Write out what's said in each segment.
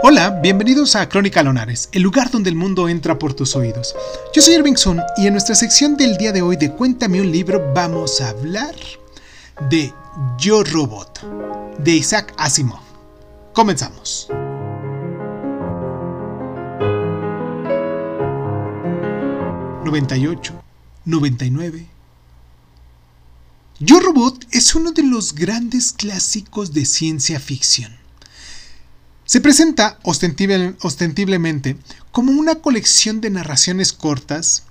Hola, bienvenidos a Crónica Lonares, el lugar donde el mundo entra por tus oídos. Yo soy Irving Sun y en nuestra sección del día de hoy de Cuéntame un libro vamos a hablar de Yo Robot, de Isaac Asimov. Comenzamos. ¿98? ¿99? Yo Robot es uno de los grandes clásicos de ciencia ficción. Se presenta ostentiblemente como una colección de narraciones cortas,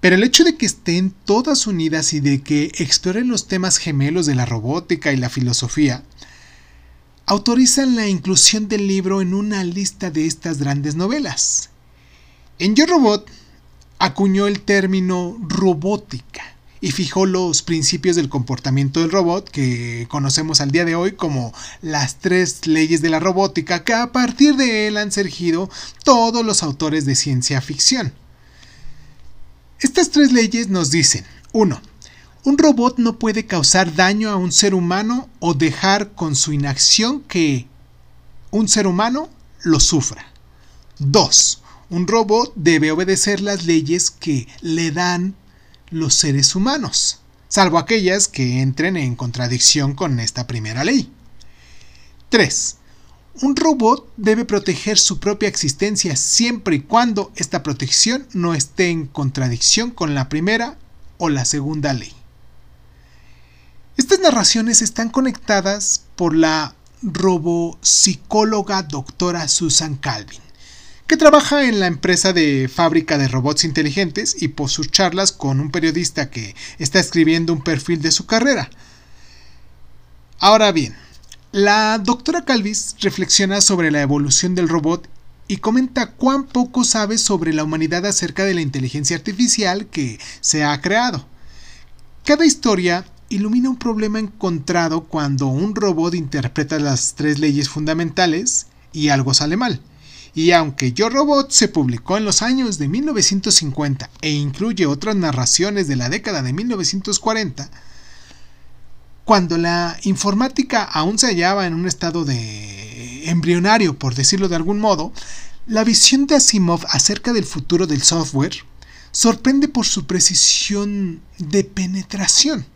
pero el hecho de que estén todas unidas y de que exploren los temas gemelos de la robótica y la filosofía, autorizan la inclusión del libro en una lista de estas grandes novelas. En Yo Robot acuñó el término robótica y fijó los principios del comportamiento del robot que conocemos al día de hoy como las tres leyes de la robótica que a partir de él han surgido todos los autores de ciencia ficción. Estas tres leyes nos dicen 1. Un robot no puede causar daño a un ser humano o dejar con su inacción que un ser humano lo sufra. 2. Un robot debe obedecer las leyes que le dan los seres humanos, salvo aquellas que entren en contradicción con esta primera ley. 3. Un robot debe proteger su propia existencia siempre y cuando esta protección no esté en contradicción con la primera o la segunda ley. Estas narraciones están conectadas por la robopsicóloga doctora Susan Calvin, que trabaja en la empresa de fábrica de robots inteligentes y por sus charlas con un periodista que está escribiendo un perfil de su carrera. Ahora bien, la doctora Calvis reflexiona sobre la evolución del robot y comenta cuán poco sabe sobre la humanidad acerca de la inteligencia artificial que se ha creado. Cada historia ilumina un problema encontrado cuando un robot interpreta las tres leyes fundamentales y algo sale mal. Y aunque Yo Robot se publicó en los años de 1950 e incluye otras narraciones de la década de 1940, cuando la informática aún se hallaba en un estado de embrionario, por decirlo de algún modo, la visión de Asimov acerca del futuro del software sorprende por su precisión de penetración.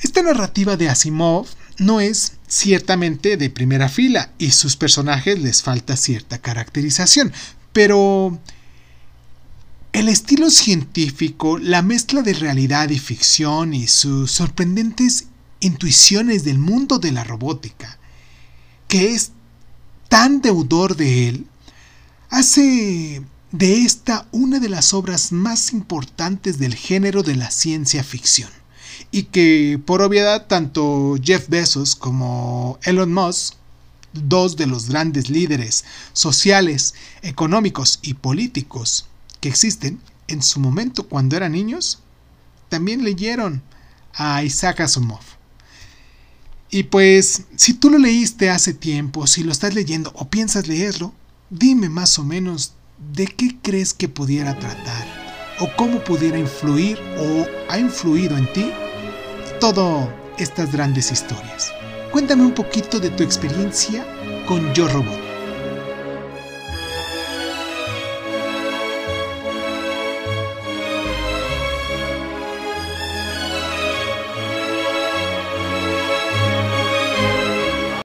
Esta narrativa de Asimov no es ciertamente de primera fila y sus personajes les falta cierta caracterización, pero el estilo científico, la mezcla de realidad y ficción y sus sorprendentes intuiciones del mundo de la robótica, que es tan deudor de él, hace de esta una de las obras más importantes del género de la ciencia ficción y que por obviedad tanto Jeff Bezos como Elon Musk, dos de los grandes líderes sociales, económicos y políticos que existen, en su momento cuando eran niños, también leyeron a Isaac Asimov. Y pues, si tú lo leíste hace tiempo, si lo estás leyendo o piensas leerlo, dime más o menos de qué crees que pudiera tratar, o cómo pudiera influir o ha influido en ti todas estas grandes historias. Cuéntame un poquito de tu experiencia con Yo Robot.